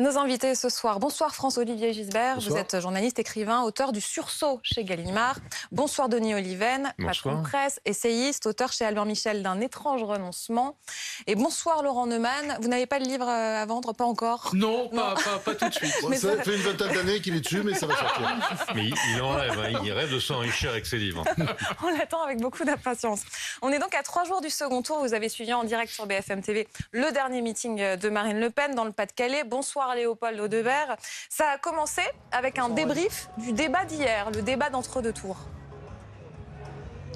Nos invités ce soir. Bonsoir François-Olivier Gisbert. Vous êtes journaliste, écrivain, auteur du Sursaut chez Gallimard. Bonsoir Denis Oliven, patron presse, essayiste, auteur chez Albert Michel d'un étrange renoncement. Et bonsoir Laurent Neumann. Vous n'avez pas de livre euh, à vendre, pas encore? Non, Pas, pas, tout de suite. ça, fait une vingtaine d'années qu'il est dessus, mais ça va sortir. Mais il, en rêve, hein. il rêve de s'enrichir avec ses livres. On l'attend avec beaucoup d'impatience. On est donc à trois jours du second tour. Vous avez suivi en direct sur BFM TV le dernier meeting de Marine Le Pen dans le Pas-de-Calais. Bonsoir Léopold Audebert. Ça a commencé avec un débrief du débat d'hier, le débat d'entre-deux tours.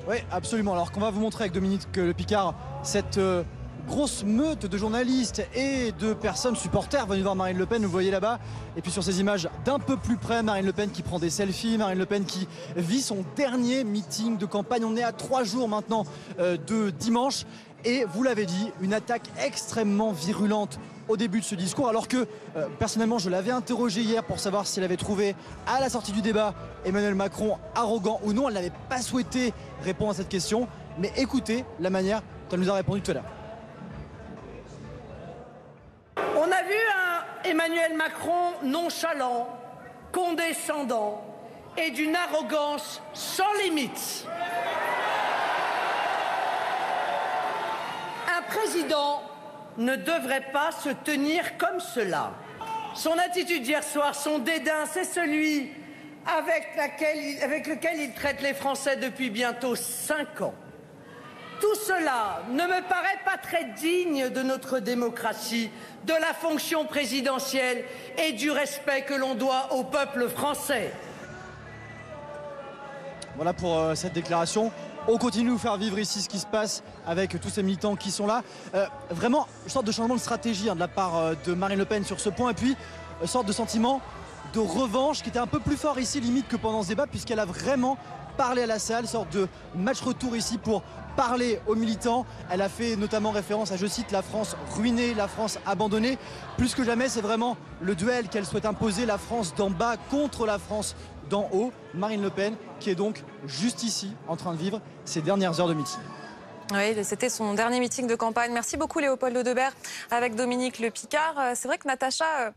Oui, absolument. Alors qu'on va vous montrer avec Dominique Le Picard cette euh, grosse meute de journalistes et de personnes supporters venus voir Marine Le Pen, vous voyez là-bas. Et puis sur ces images d'un peu plus près, Marine Le Pen qui prend des selfies, Marine Le Pen qui vit son dernier meeting de campagne. On est à trois jours maintenant euh, de dimanche. Et vous l'avez dit, une attaque extrêmement virulente au début de ce discours, alors que euh, personnellement je l'avais interrogé hier pour savoir si elle avait trouvé à la sortie du débat Emmanuel Macron arrogant ou non. Elle n'avait pas souhaité répondre à cette question, mais écoutez la manière dont elle nous a répondu tout à l'heure. On a vu un Emmanuel Macron nonchalant, condescendant et d'une arrogance sans limite. Un président ne devrait pas se tenir comme cela. Son attitude hier soir, son dédain, c'est celui avec, lequel il traite les Français depuis bientôt cinq ans. Tout cela ne me paraît pas très digne de notre démocratie, de la fonction présidentielle et du respect que l'on doit au peuple français. Voilà pour euh, cette déclaration. On continue de faire vivre ici ce qui se passe avec tous ces militants qui sont là. Euh, vraiment, une sorte de changement de stratégie hein, de la part euh, de Marine Le Pen sur ce point. Et puis, une sorte de sentiment de revanche qui était un peu plus fort ici, limite, que pendant ce débat, puisqu'elle a vraiment parlé à la salle, sorte de match retour ici pour parler aux militants. Elle a fait notamment référence à, je cite, la France ruinée, la France abandonnée. Plus que jamais, c'est vraiment le duel qu'elle souhaite imposer, la France d'en bas contre la France d'en haut. Marine Le Pen, qui est donc juste ici, en train de vivre ses dernières heures de meeting. Oui, c'était son dernier meeting de campagne. Merci beaucoup Léopold Audebert avec Dominique Le Picard. Euh, c'est vrai que Natacha, euh,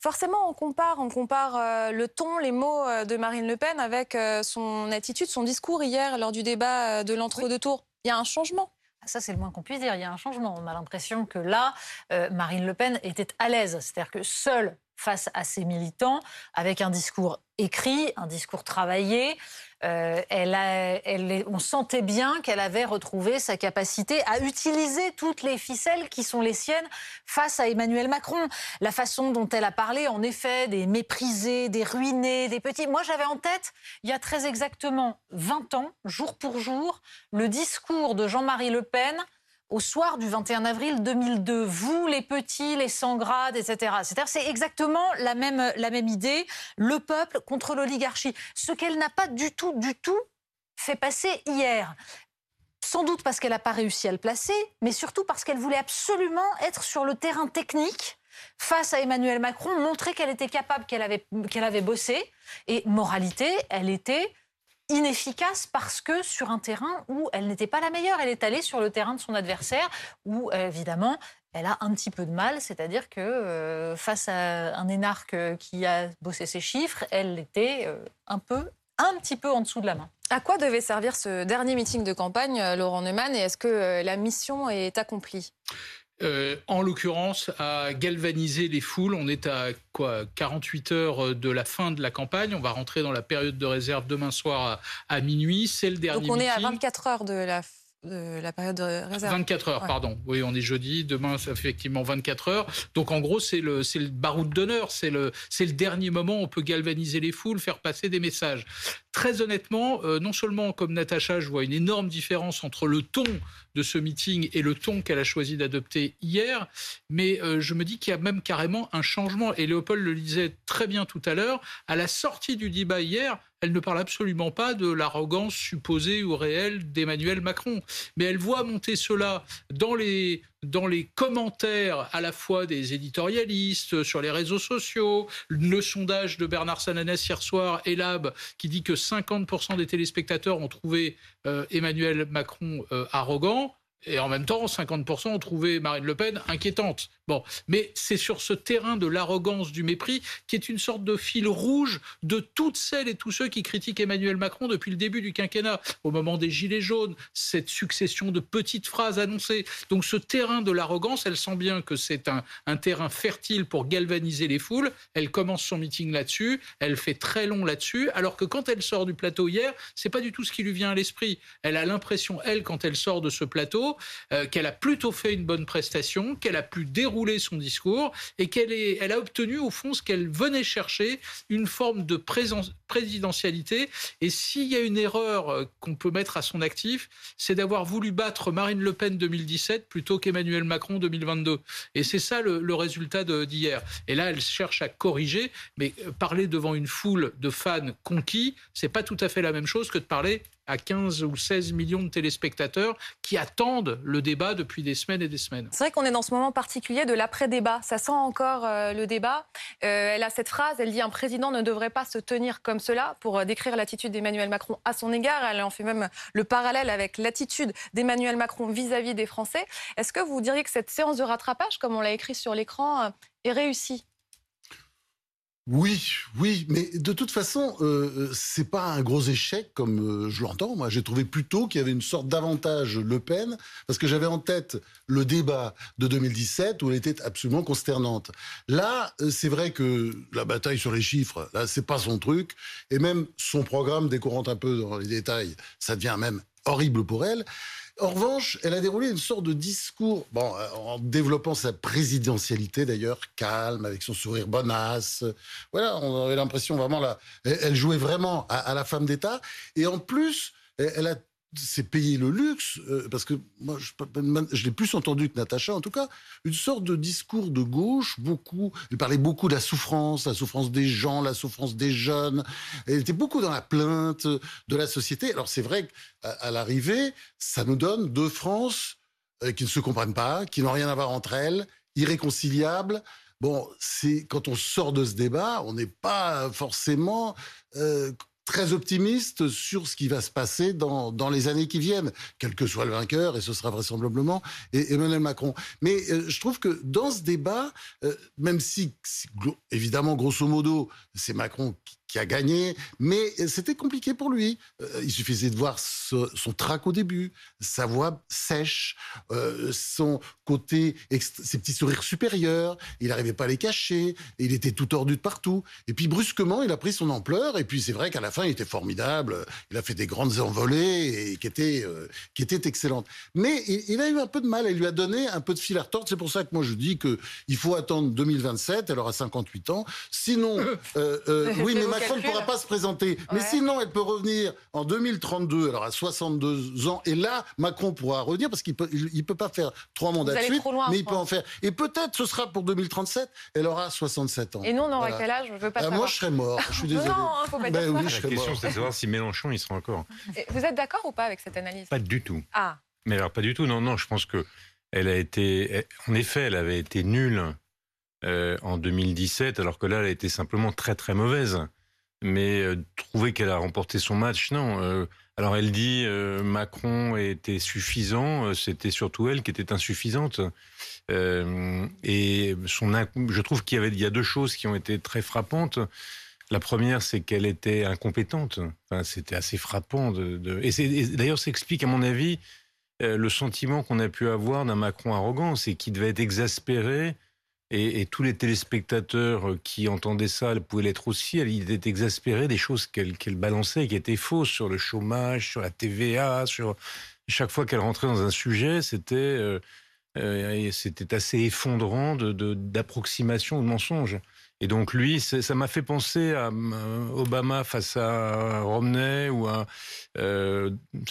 forcément on compare, on compare euh, le ton, les mots de Marine Le Pen avec son attitude, son discours hier lors du débat de l'entre-deux tours. Il y a un changement. Ça, c'est le moins qu'on puisse dire. Il y a un changement. On a l'impression que là, Marine Le Pen était à l'aise. C'est-à-dire que seule face à ses militants, avec un discours écrit, un discours travaillé. Euh, on sentait bien qu'elle avait retrouvé sa capacité à utiliser toutes les ficelles qui sont les siennes face à Emmanuel Macron. La façon dont elle a parlé, en effet, des méprisés, des ruinés, des petits. Moi, j'avais en tête, il y a très exactement 20 ans, jour pour jour, le discours de Jean-Marie Le Pen au soir du 21 avril 2002. Vous, les petits, les sans grades, etc. C'est exactement la même, la même idée. Le peuple contre l'oligarchie. Ce qu'elle n'a pas du tout, du tout fait passer hier. Sans doute parce qu'elle n'a pas réussi à le placer, mais surtout parce qu'elle voulait absolument être sur le terrain technique face à Emmanuel Macron, montrer qu'elle était capable, qu'elle avait, qu'elle avait bossé. Et moralité, elle était inefficace parce que sur un terrain où elle n'était pas la meilleure, elle est allée sur le terrain de son adversaire où évidemment elle a un petit peu de mal, c'est-à-dire que euh, face à un énarque qui a bossé ses chiffres, elle était euh, un peu un petit peu en dessous de la main. À quoi devait servir ce dernier meeting de campagne, euh, Laurent Neumann, et est-ce que la mission est accomplie? Euh, en l'occurrence, à galvaniser les foules. On est à quoi 48 heures de la fin de la campagne. On va rentrer dans la période de réserve demain soir à, minuit. C'est le dernier. Donc on est à 24 heures de la de la période de réserve. 24 heures, pardon. Oui, on est jeudi. Demain, ça fait effectivement 24 heures. Donc, en gros, c'est le, c'est le baroud d'honneur. C'est le, c'est le dernier moment où on peut galvaniser les foules, faire passer des messages. Très honnêtement, euh, non seulement comme Natacha, je vois une énorme différence entre le ton de ce meeting et le ton qu'elle a choisi d'adopter hier, mais euh, je me dis qu'il y a même carrément un changement. Et Léopold le disait très bien tout à l'heure, à la sortie du débat hier, elle ne parle absolument pas de l'arrogance supposée ou réelle d'Emmanuel Macron, mais elle voit monter cela dans les, dans les commentaires à la fois des éditorialistes sur les réseaux sociaux, le sondage de Bernard Sananès hier soir, Elab, qui dit que 50% des téléspectateurs ont trouvé euh, Emmanuel Macron euh, arrogant. Et en même temps, 50% ont trouvé Marine Le Pen inquiétante. Bon, mais c'est sur ce terrain de l'arrogance, du mépris, qui est une sorte de fil rouge de toutes celles et tous ceux qui critiquent Emmanuel Macron depuis le début du quinquennat, au moment des Gilets jaunes, cette succession de petites phrases annoncées. Donc ce terrain de l'arrogance, elle sent bien que c'est un, terrain fertile pour galvaniser les foules. Elle commence son meeting là-dessus, elle fait très long là-dessus, alors que quand elle sort du plateau hier, c'est pas du tout ce qui lui vient à l'esprit. Elle a l'impression, elle, quand elle sort de ce plateau, euh, qu'elle a plutôt fait une bonne prestation, qu'elle a pu dérouler son discours et qu'elle elle a obtenu au fond ce qu'elle venait chercher, une forme de présence, présidentialité. Et s'il y a une erreur euh, qu'on peut mettre à son actif, c'est d'avoir voulu battre Marine Le Pen 2017 plutôt qu'Emmanuel Macron 2022. Et c'est ça le, le résultat d'hier. Et là, elle cherche à corriger, mais euh, parler devant une foule de fans conquis, c'est pas tout à fait la même chose que de parler à 15 ou 16 millions de téléspectateurs qui attendent le débat depuis des semaines et des semaines. C'est vrai qu'on est dans ce moment particulier de l'après-débat. Ça sent encore euh, le débat. Euh, elle a cette phrase, elle dit un président ne devrait pas se tenir comme cela pour euh, décrire l'attitude d'Emmanuel Macron à son égard. Elle en fait même le parallèle avec l'attitude d'Emmanuel Macron vis-à-vis -vis des Français. Est-ce que vous diriez que cette séance de rattrapage, comme on l'a écrit sur l'écran, est réussie? Oui, oui, mais de toute façon, euh, c'est pas un gros échec comme euh, je l'entends. Moi, j'ai trouvé plutôt qu'il y avait une sorte d'avantage Le Pen, parce que j'avais en tête le débat de 2017 où elle était absolument consternante. Là, euh, c'est vrai que la bataille sur les chiffres, là, c'est pas son truc, et même son programme, rentre un peu dans les détails, ça devient même horrible pour elle. En revanche, elle a déroulé une sorte de discours, bon, euh, en développant sa présidentialité d'ailleurs, calme, avec son sourire bonasse. Voilà, on avait l'impression vraiment là, elle jouait vraiment à, à la femme d'État. Et en plus, elle a c'est payer le luxe, euh, parce que moi, je, l'ai plus entendu que Natacha, en tout cas, une sorte de discours de gauche, beaucoup, elle parlait beaucoup de la souffrance, la souffrance des gens, la souffrance des jeunes, elle était beaucoup dans la plainte de la société. Alors c'est vrai qu'à l'arrivée, ça nous donne deux France euh, qui ne se comprennent pas, qui n'ont rien à voir entre elles, irréconciliables. Bon, c'est quand on sort de ce débat, on n'est pas forcément euh, très optimiste sur ce qui va se passer dans, dans les années qui viennent, quel que soit le vainqueur, et ce sera vraisemblablement Emmanuel Macron. Mais euh, je trouve que dans ce débat, euh, même si, évidemment, grosso modo, c'est Macron qui, qui a gagné, mais c'était compliqué pour lui. Euh, il suffisait de voir ce, son trac au début, sa voix sèche, euh, son côté, ses petits sourires supérieurs, il n'arrivait pas à les cacher, il était tout tordu de partout. Et puis brusquement, il a pris son ampleur, et puis c'est vrai qu'à la fin, il était formidable, il a fait des grandes envolées et qui étaient, euh, qui étaient excellentes. Mais il, il, a eu un peu de mal, elle lui a donné un peu de fil à retordre, c'est pour ça que moi je dis qu'il faut attendre 2027, elle aura 58 ans, sinon, oui, mais Macron ne pourra pas se présenter. Mais sinon, elle peut revenir en 2032, alors à 62 ans. Et là, Macron pourra revenir parce qu'il peut, il, peut pas faire trois mandats de suite, loin, mais il peut en faire. Et peut-être ce sera pour 2037. Elle aura 67 ans. Et nous, on aura voilà. quel âge? Je veux pas. Euh, moi, je serais mort. Je suis désolé. non, non, faut pas ben, dire oui, ça. je La question, c'est de savoir si Mélenchon, il sera encore. Et vous êtes d'accord ou pas avec cette analyse? Pas du tout. Ah. Mais alors, pas du tout. Non, non, je pense que elle a été. En effet, elle avait été nulle euh, en 2017, alors que là, elle a été simplement très, très mauvaise mais euh, trouver qu'elle a remporté son match, non. Euh, alors elle dit euh, Macron était suffisant, c'était surtout elle qui était insuffisante. et son, je trouve qu'il y avait, il y a deux choses qui ont été très frappantes. La première, c'est qu'elle était incompétente. C'était assez frappant. Et d'ailleurs, ça explique, à mon avis, le sentiment qu'on a pu avoir d'un Macron arrogant, c'est qu'il devait être exaspéré et, tous les téléspectateurs qui entendaient ça pouvaient l'être aussi. Elle était exaspérée des choses qu'elle qu balançait, qui étaient fausses sur le chômage, sur la TVA, sur chaque fois qu'elle rentrait dans un sujet, c'était euh, euh, assez effondrant d'approximation de, de, ou de mensonge. Et donc lui, ça m'a fait penser à euh, Obama face à Romney ou à euh,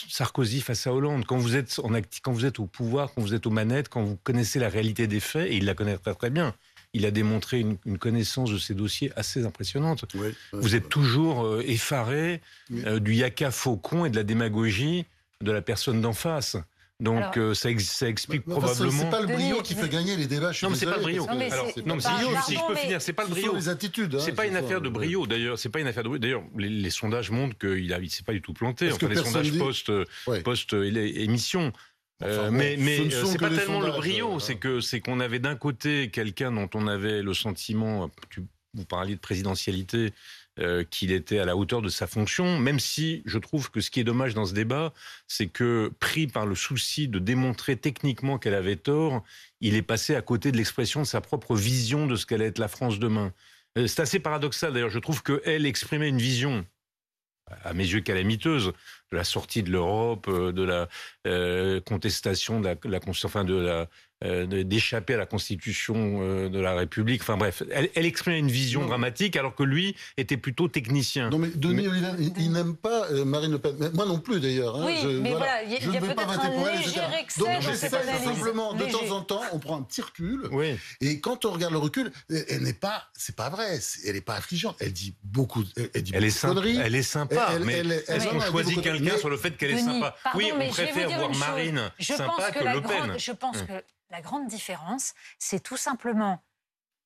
Sarkozy face à Hollande. Quand vous êtes en quand vous êtes au pouvoir, quand vous êtes aux manettes, quand vous connaissez la réalité des faits, et il la connaît très très bien. Il a démontré une, une connaissance de ces dossiers assez impressionnante. Vous êtes toujours euh, effaré euh, du yaka faucon et de la démagogie de la personne d'en face. Donc Alors, euh, ça, ex ça, explique bah, probablement. C'est pas le brio qui fait gagner les débats. non, mais c'est pas le brio. Non, mais Alors, non, mais pas, brio, si je peux finir, c'est pas le brio. les attitudes. Hein, c'est pas une affaire de brio. D'ailleurs, c'est pas une affaire de brio. D'ailleurs, les, les, sondages montrent qu'il a, il s'est pas du tout planté. Enfin, les sondages dit... post, ouais. post émission. Euh, mais mais c'est pas tellement le brio, c'est que c'est qu'on avait d'un côté quelqu'un dont on avait le sentiment, vous parliez de présidentialité, euh, qu'il était à la hauteur de sa fonction, même si je trouve que ce qui est dommage dans ce débat, c'est que pris par le souci de démontrer techniquement qu'elle avait tort, il est passé à côté de l'expression de sa propre vision de ce qu'allait être la France demain. Euh, c'est assez paradoxal d'ailleurs, je trouve qu'elle exprimait une vision à mes yeux calamiteuse de la sortie de l'Europe, euh, de la contestation de la, de la d'échapper à la constitution euh, de la République. Enfin bref, elle, elle exprimait une vision dramatique alors que lui était plutôt technicien. Non mais Denis, il, n'aime pas euh, Marine Le Pen. Moi non plus d'ailleurs. Hein. Oui, je, mais voilà, il y a, y a peut-être un léger excès Donc j'essaie simplement, de temps en temps, on prend un petit recul. Oui. Et quand on regarde le recul, elle n'est pas, c'est pas vrai, elle n'est pas affligeante. Elle dit beaucoup, elle dit elle est sympa, Elle est sympa, mais est-ce qu'on choisit quelqu'un sur le fait qu'elle est sympa? Oui, on préfère voir Marine sympa que Le Pen. Je pense hum. que la grande différence, c'est tout simplement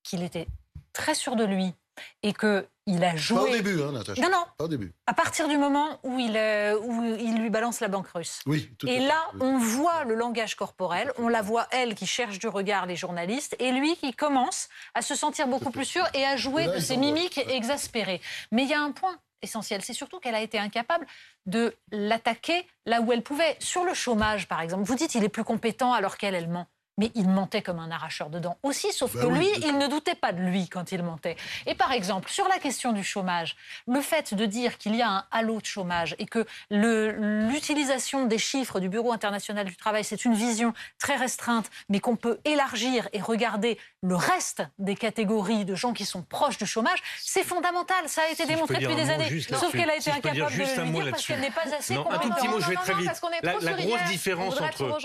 qu'il était très sûr de lui et qu'il a joué. Pas au début, hein, Natacha. Non, non. Pas au début. À partir du moment où il, euh, où il lui balance la banque russe. Oui, tout Et là, on voit le langage corporel, on la voit, elle, qui cherche du regard les journalistes, et lui qui commence à se sentir beaucoup plus sûr et à jouer de ses mimiques exaspérées. Mais il y a un point essentiel, c'est surtout qu'elle a été incapable de l'attaquer là où elle pouvait. Sur le chômage, par exemple, vous dites il est plus compétent alors qu'elle, elle ment mais il mentait comme un arracheur de dents aussi, sauf bah que lui, il ne doutait pas de lui quand il mentait. Et par exemple, sur la question du chômage, le fait de dire qu'il y a un halo de chômage et que l'utilisation des chiffres du Bureau international du travail, c'est une vision très restreinte, mais qu'on peut élargir et regarder le reste des catégories de gens qui sont proches du chômage, c'est fondamental. Ça a été démontré depuis des années. Sauf qu'elle a été incapable de le dire parce qu'elle n'est pas assez non, Un tout petit mot, je vais très vite. La, grosse différence entre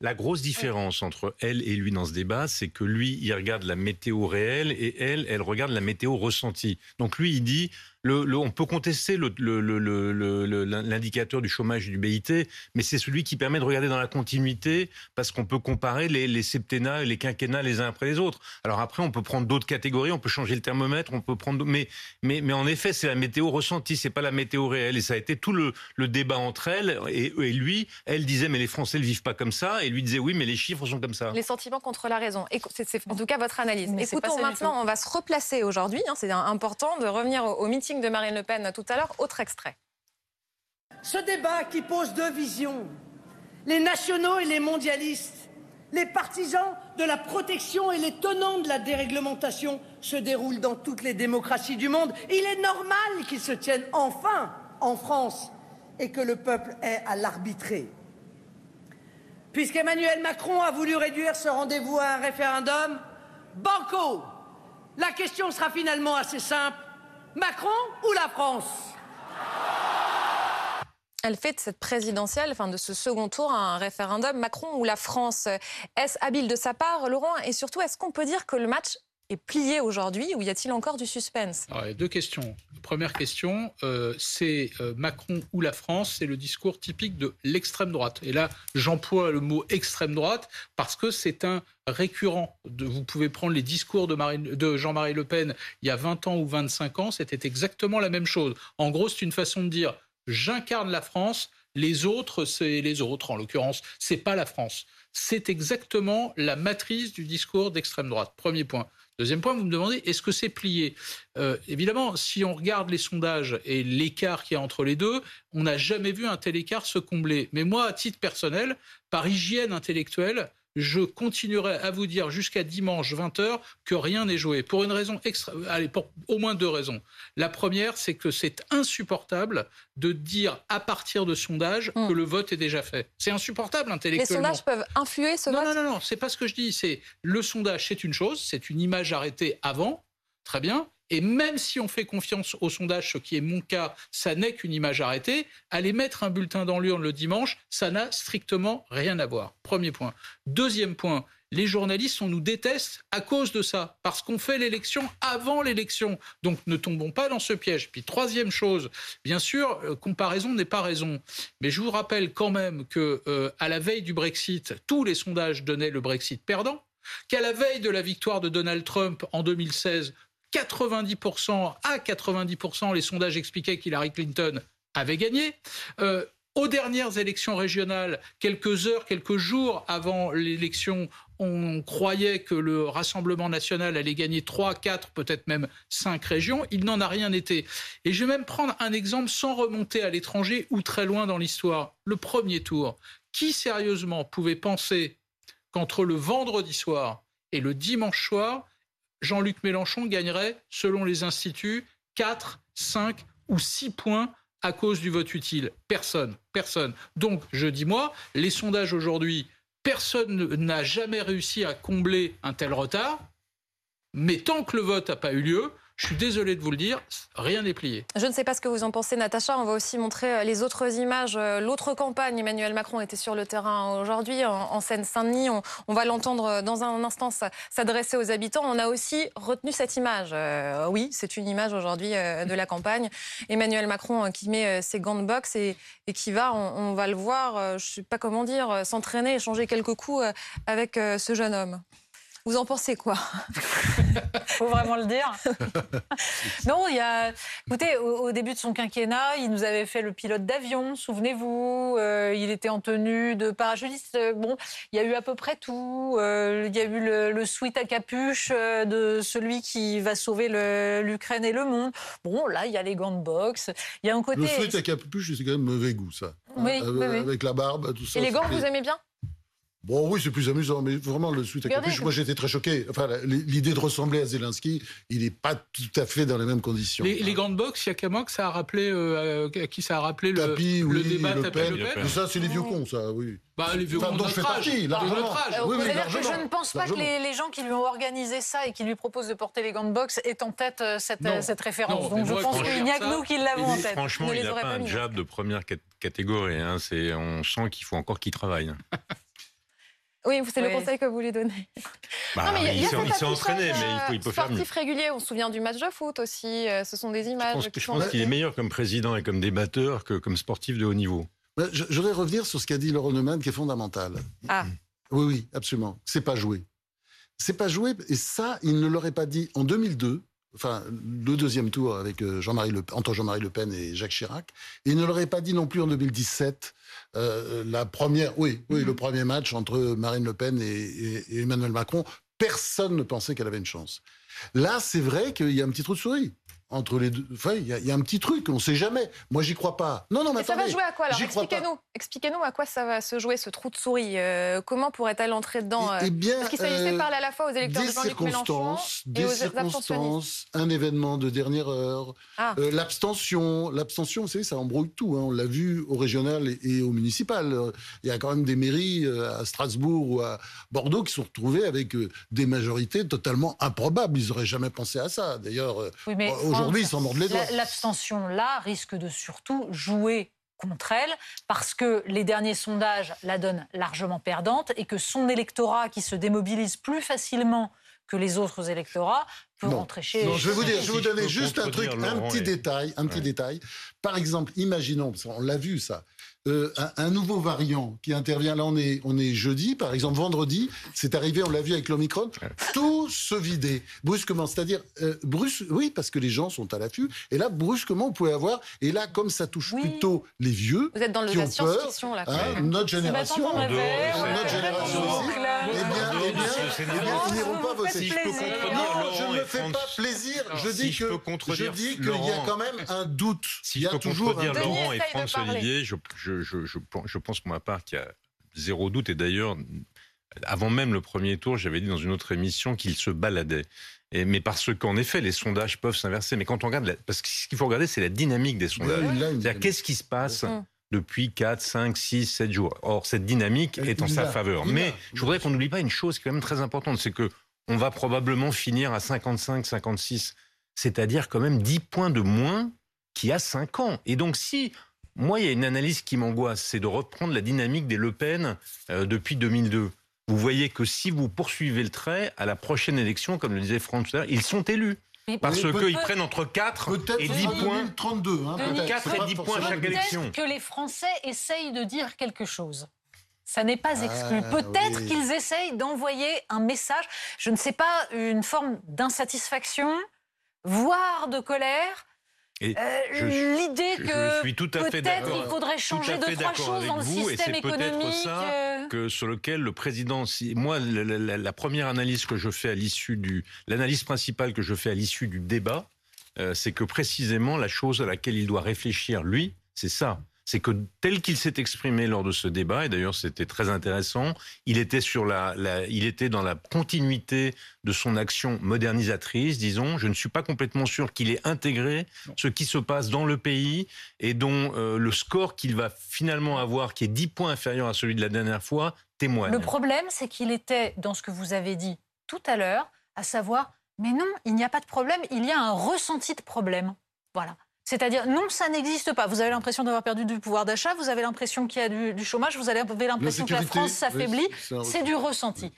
la grosse différence entre elle et lui dans ce débat, c'est que lui, il regarde la météo réelle et elle, elle regarde la météo ressentie. Donc lui, il dit le, on peut contester l'indicateur du chômage du BIT, mais c'est celui qui permet de regarder dans la continuité parce qu'on peut comparer les, les, septennats et les quinquennats les uns après les autres. Alors après, on peut prendre d'autres catégories, on peut changer le thermomètre, on peut prendre, mais mais, mais en effet, c'est la météo ressentie, c'est pas la météo réelle, et ça a été tout le, le débat entre elles et, et, lui. Elle disait mais les Français ne vivent pas comme ça, et lui disait oui mais les chiffres sont comme ça. Les sentiments contre la raison. C'est en tout cas votre analyse. Écoutons maintenant, on va se replacer aujourd'hui. Hein, c'est important de revenir au, au de Marine Le Pen tout à l'heure. Autre extrait. Ce débat qui pose deux visions, les nationaux et les mondialistes, les partisans de la protection et les tenants de la déréglementation, se déroule dans toutes les démocraties du monde. Il est normal qu'il se tienne enfin en France et que le peuple ait à l'arbitrer. Puisqu'Emmanuel Macron a voulu réduire ce rendez-vous à un référendum, banco La question sera finalement assez simple. Macron ou la France? Elle fait de cette présidentielle, enfin de ce second tour, un référendum. Macron ou la France? Est-ce habile de sa part, Laurent Et surtout, est-ce qu'on peut dire que le match est plié aujourd'hui ou y a-t-il encore du suspense? Deux questions. Première question, euh, c'est euh, Macron ou la France, c'est le discours typique de l'extrême droite. Et là, j'emploie le mot extrême droite parce que c'est un récurrent. Vous pouvez prendre les discours de, de Jean-Marie Le Pen il y a 20 ans ou 25 ans, c'était exactement la même chose. En gros, c'est une façon de dire j'incarne la France, les autres, c'est les autres. En l'occurrence, c'est pas la France. C'est exactement la matrice du discours d'extrême droite. Premier point. Deuxième point, vous me demandez, est-ce que c'est plié euh, Évidemment, si on regarde les sondages et l'écart qu'il y a entre les deux, on n'a jamais vu un tel écart se combler. Mais moi, à titre personnel, par hygiène intellectuelle, je continuerai à vous dire jusqu'à dimanche 20h que rien n'est joué. Pour une raison extra... Allez, pour au moins deux raisons. La première, c'est que c'est insupportable de dire à partir de sondages hmm. que le vote est déjà fait. C'est insupportable intellectuellement. Les sondages peuvent influer ce vote Non, non, non, c'est pas ce que je dis. C'est le sondage, c'est une chose, c'est une image arrêtée avant, très bien. Et même si on fait confiance au sondage, ce qui est mon cas, ça n'est qu'une image arrêtée, aller mettre un bulletin dans l'urne le dimanche, ça n'a strictement rien à voir. Premier point. Deuxième point, les journalistes, on nous déteste à cause de ça, parce qu'on fait l'élection avant l'élection. Donc ne tombons pas dans ce piège. Puis troisième chose, bien sûr, euh, comparaison n'est pas raison. Mais je vous rappelle quand même que euh, à la veille du Brexit, tous les sondages donnaient le Brexit perdant qu'à la veille de la victoire de Donald Trump en 2016, 90% à 90%, les sondages expliquaient qu'Hillary Clinton avait gagné. Euh, aux dernières élections régionales, quelques heures, quelques jours avant l'élection, on croyait que le Rassemblement national allait gagner 3, 4, peut-être même 5 régions. Il n'en a rien été. Et je vais même prendre un exemple sans remonter à l'étranger ou très loin dans l'histoire. Le premier tour. Qui sérieusement pouvait penser qu'entre le vendredi soir et le dimanche soir, Jean-Luc Mélenchon gagnerait, selon les instituts, 4, 5 ou 6 points à cause du vote utile Personne, personne. Donc, je dis moi, les sondages aujourd'hui, personne n'a jamais réussi à combler un tel retard. Mais tant que le vote n'a pas eu lieu, je suis désolé de vous le dire, rien n'est plié. Je ne sais pas ce que vous en pensez, Natacha. On va aussi montrer euh, les autres images. Euh, l'autre campagne, Emmanuel Macron était sur le terrain aujourd'hui, en, Seine-Saint-Denis. On, va l'entendre euh, dans un instant s'adresser aux habitants. On a aussi retenu cette image. oui, c'est une image aujourd'hui de la campagne. Emmanuel Macron qui met ses gants de boxe et, qui va, on, va le voir, je ne sais pas comment dire, s'entraîner, échanger quelques coups avec ce jeune homme. Vous en pensez quoi? Faut vraiment le dire. non, il y a. Écoutez, au, début de son quinquennat, il nous avait fait le pilote d'avion, souvenez-vous. Euh, il était en tenue de parachutiste. Bon, il y a eu à peu près tout. Euh, il y a eu le, le sweat à capuche euh, de celui qui va sauver l'Ukraine et le monde. Bon, là, il y a les gants de boxe. Il y a un côté. Le sweat à capuche, c'est quand même mauvais goût, ça. Oui, oui, oui. Avec la barbe, tout ça. Et les gants, vous aimez bien? Bon, oui, c'est plus amusant, mais vraiment, le suite à capuche, moi j'étais très choqué. Enfin, l'idée de ressembler à Zelensky, il n'est pas tout à fait dans les mêmes conditions. Les, les gants de boxe, il y a ça a rappelé, euh, à qui ça a rappelé le, le débat le Pen. Mais ça, c'est les vieux cons, ça, oui. Bah, les vieux cons dont je fais partie, largement. Oui, oui, je ne pense pas que les, gens qui lui ont organisé ça et qui lui proposent de porter les gants de boxe aient en tête euh, cette, euh, cette référence. Donc je pense qu'il n'y a que nous qui l'avons en tête. Franchement, il n'a pas un jab de première catégorie. Hein. On sent qu'il faut encore qu'il travaille. Oui, c'est le conseil que vous lui donnez. Bah, mais il, s'est entraîné, mais il, il peut faire sportif régulier. On se souvient du match de foot aussi. Euh, ce sont des images. Je pense, qu'il est meilleur comme président et comme débatteur que comme sportif de haut niveau. Je, voudrais revenir sur ce qu'a dit Laurent Neumann, qui est fondamental. Ah. Oui, oui, absolument. C'est pas joué. C'est pas joué, et ça, il ne l'aurait pas dit en 2002 enfin le deuxième tour avec euh, Jean-Marie Le, entre Jean-Marie Le Pen et Jacques Chirac. Et il ne l'aurait pas dit non plus en 2017, euh, la première, oui, oui, le premier match entre Marine Le Pen et, et Emmanuel Macron. Personne ne pensait qu'elle avait une chance. Là, c'est vrai qu'il y a un petit trou de souris entre les deux. Enfin, il y, a un petit truc, on ne sait jamais. Moi, j'y crois pas. Non, non, mais ça va jouer à quoi alors Expliquez-nous. Expliquez-nous à quoi ça va se jouer ce trou de souris. Euh, comment pourrait-elle entrer dedans eh, eh bien, Parce qu'il s'agissait de parler à la fois aux électeurs de Jean-Luc Mélenchon des circonstances, un événement de dernière heure, ah. euh, l'abstention. L'abstention, vous savez, ça embrouille tout. Hein. On l'a vu au régional et, au municipal. Il y a quand même des mairies euh, à Strasbourg ou à Bordeaux qui sont retrouvées avec des majorités totalement improbables. Ils n'auraient jamais pensé à ça. D'ailleurs, oui, aujourd'hui, ils s'en mordent les doigts. L'abstention, là, risque de surtout jouer contre elle, parce que les derniers sondages la donnent largement perdante et que son électorat, qui se démobilise plus facilement que les autres électorats, peut rentrer chez. Non, je vais vous dire, je vais vous donner juste un truc, un petit détail, un petit détail. Par exemple, imaginons, on l'a vu ça, euh, un, nouveau variant qui intervient. Là, on est, on est jeudi, par exemple, vendredi, c'est arrivé, on l'a vu avec l'Omicron, tout se vidait brusquement. C'est-à-dire, euh, brusque, oui, parce que les gens sont à l'affût. Et là, brusquement, on pouvait avoir. Et là, comme ça touche plutôt les vieux, Vous êtes dans le qui ont peur, là, hein, notre génération, notre génération aussi, eh bien, eh bien, eh bien, ils n'iront pas voter. Non, je ne me fais pas plaisir. Je dis que je dis qu'il y a quand même un doute. Si il y a toujours un Laurent et François Olivier, je je, pense pour ma part qu'il y a zéro doute. Et d'ailleurs, avant même le premier tour, j'avais dit dans une autre émission qu'il se baladait. Et, mais parce qu'en effet, les sondages peuvent s'inverser. Mais quand on regarde, parce que ce qu'il faut regarder, c'est la dynamique des sondages. C'est-à-dire qu'est-ce qui se passe depuis 4, 5, 6, 7 jours? Or, cette dynamique est en sa faveur. Mais je voudrais qu'on n'oublie pas une chose qui est quand même très importante, c'est que on va probablement finir à 55, 56, c'est-à-dire quand même 10 points de moins qu'il y a 5 ans. Et donc, si moi, il y a une analyse qui m'angoisse, c'est de reprendre la dynamique des Le Pen euh, depuis 2002. Vous voyez que si vous poursuivez le trait, à la prochaine élection, comme le disait Franck ils sont élus. Parce qu'ils prennent entre 4 et 10 points. 32, hein, 4 et 10 points à chaque élection. que les Français essayent de dire quelque chose. Ça n'est pas exclu. Ah, Peut-être qu'ils essayent d'envoyer un message, je ne sais pas, une forme d'insatisfaction, voire de colère, Euh, L'idée je que suis tout à fait peut-être d'accord. il faudrait changer deux trois choses avec dans le vous, et système c'est peut-être économique. ça euh, que sur lequel le président, si, moi, la, la- la première analyse que je fais à l'issue du, l'analyse principale que je fais à l'issue du débat, euh, c'est que précisément la chose à laquelle il doit réfléchir, lui, c'est ça. C'est que tel qu'il s'est exprimé lors de ce débat, et d'ailleurs c'était très intéressant, il était sur la, la- il était dans la continuité de son action modernisatrice, disons. Je ne suis pas complètement sûr qu'il ait intégré ce qui se passe dans le pays et dont euh, le score qu'il va finalement avoir, qui est 10 points inférieur à celui de la dernière fois, témoigne. Le problème, c'est qu'il était dans ce que vous avez dit tout à l'heure, à savoir, mais non, il n'y a pas de problème, il y a un ressenti de problème. Voilà. C'est-à-dire, non, ça n'existe pas. Vous avez l'impression d'avoir perdu du pouvoir d'achat, vous avez l'impression qu'il y a du, du chômage, vous avez l'impression que la France s'affaiblit. oui, c'est du ressenti.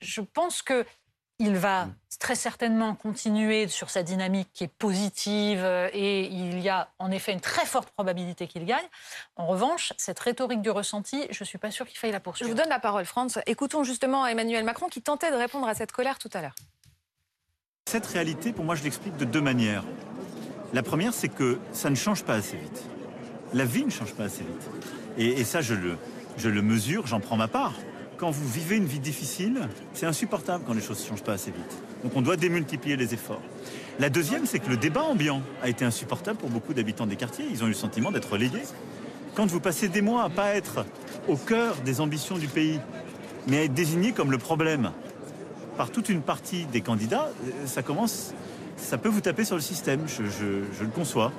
Je pense que il va très certainement continuer sur sa dynamique qui est positive euh, et il y a en effet une très forte probabilité qu'il gagne. En revanche, cette rhétorique du ressenti, je ne suis pas sûre qu'il faille la Je poursuivre. vous donne la parole, France. Écoutons justement Emmanuel Macron qui tentait de répondre à cette colère tout à l'heure. Cette réalité, pour moi, je l'explique de deux manières. La première, c'est que ça ne change pas assez vite. La vie ne change pas assez vite. Et, ça, je le, mesure, j'en prends ma part. Quand vous vivez une vie difficile, c'est insupportable quand les choses ne changent pas assez vite. Donc on doit démultiplier les efforts. La deuxième, c'est que le débat ambiant a été insupportable pour beaucoup d'habitants des quartiers. Ils ont eu le sentiment d'être relégués. Quand vous passez des mois à pas être au cœur des ambitions du pays, mais à être désigné comme le problème par toute une partie des candidats, euh, ça commence, ça peut vous taper sur le système, je, je- je le conçois.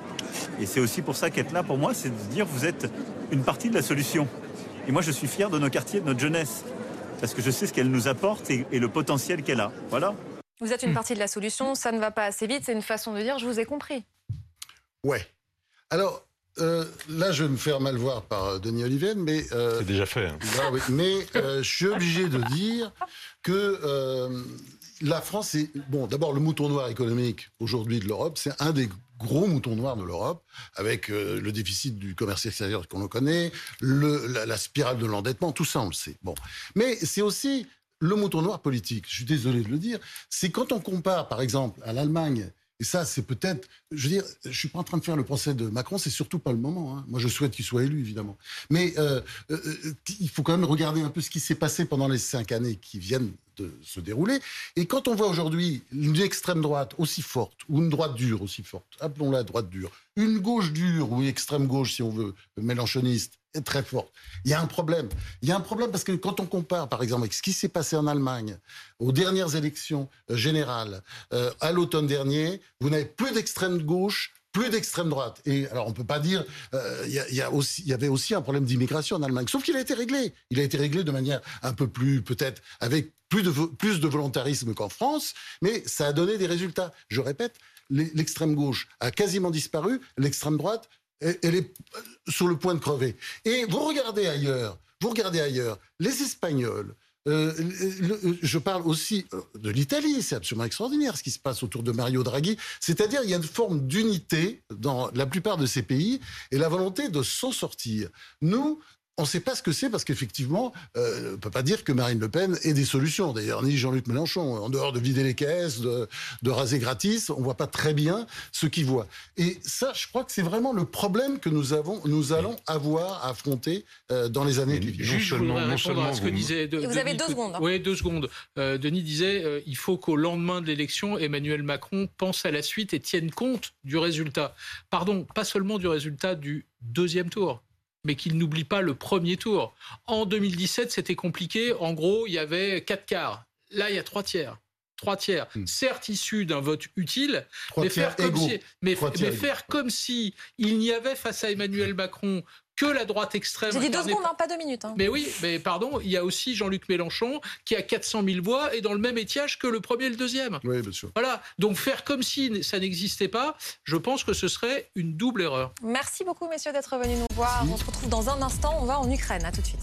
Et c'est aussi pour ça qu'être là, pour moi, c'est de dire vous êtes une partie de la solution. Et moi, je suis fier de nos quartiers, de notre jeunesse, parce que je sais ce qu'elle nous apporte et, et le potentiel qu'elle a. Voilà. Vous êtes une partie de la solution, ça ne va pas assez vite, c'est une façon de dire je vous ai compris. Ouais. Alors, euh, là, je vais me faire mal voir par euh, Denis Olivier, mais... euh, C'est déjà fait. hein. Ah oui, mais euh, je suis obligé de dire que euh, la France est bon. D'abord, le mouton noir économique aujourd'hui de l'Europe, c'est un des gros moutons noirs de l'Europe, avec euh, le déficit du commerce extérieur qu'on le connaît, la, la spirale de l'endettement, tout ça on le sait. Bon, mais c'est aussi le mouton noir politique. Je suis désolé de le dire. C'est quand on compare, par exemple, à l'Allemagne. Et ça, c'est peut-être. Je veux dire, je suis pas en train de faire le procès de Macron. C'est surtout pas le moment. hein. Moi, je souhaite qu'il soit élu, évidemment. Mais euh, euh, euh, il faut quand même regarder un peu ce qui s'est passé pendant les cinq années qui viennent de se dérouler. Et quand on voit aujourd'hui une extrême droite aussi forte, ou une droite dure aussi forte, appelons-la droite dure, une gauche dure ou extrême gauche, si on veut, mélanchoniste, très forte, il y a un problème. Il y a un problème parce que quand on compare, par exemple, avec ce qui s'est passé en Allemagne, aux dernières élections euh, générales, euh, à l'automne dernier, vous n'avez plus d'extrême gauche, plus d'extrême droite. Et alors, on peut pas dire, euh, il y, y avait aussi un problème d'immigration en Allemagne. Sauf qu'il a été réglé. Il a été réglé de manière un peu plus, peut-être, avec plus de, plus de volontarisme qu'en France, mais ça a donné des résultats. Je répète, l'extrême gauche a quasiment disparu, l'extrême droite, elle est euh, sur le point de crever. Et vous regardez ailleurs, vous regardez ailleurs, les Espagnols, euh, le- je parle aussi euh, de l'Italie, c'est absolument extraordinaire ce qui se passe autour de Mario Draghi. C'est-à-dire, il y a une forme d'unité dans la plupart de ces pays et la volonté de s'en sortir. Nous, on ne sait pas ce que c'est parce qu'effectivement, euh, on ne peut pas dire que Marine Le Pen ait des solutions. D'ailleurs, ni Jean-Luc Mélenchon, en dehors de vider les caisses, de, de raser gratis, on voit pas très bien ce qu'il voit. Et ça, je crois que c'est vraiment le problème que nous avons, nous allons avoir à affronter euh, dans les années qui viennent. non seulement- voudrais non seulement à ce que vous- disait de- vous Denis avez deux tout- secondes. Oui, deux secondes. Euh, Denis disait euh, il faut qu'au lendemain de l'élection, Emmanuel Macron pense à la suite et tienne compte du résultat. Pardon, pas seulement du résultat du deuxième tour mais qu'il n'oublie pas le premier tour. En 2017, c'était compliqué. En gros, il y avait quatre quarts. Là, il y a trois tiers. Trois tiers, Hmm. certes issus d'un vote utile, mais faire comme si, mais, mais faire comme si il n'y avait face à Emmanuel Macron que la droite extrême. J'ai dit deux secondes, par- hein, pas deux minutes. hein. mais oui, mais pardon, il y a aussi Jean-Luc Mélenchon qui a 400 000 voix et dans le même étiage que le premier et le deuxième. Oui, bien sûr. Voilà. Donc faire comme si ça n'existait pas, je pense que ce serait une double erreur. Merci beaucoup, messieurs, d'être venus nous voir. On se retrouve dans un instant. On va en Ukraine. À tout de suite.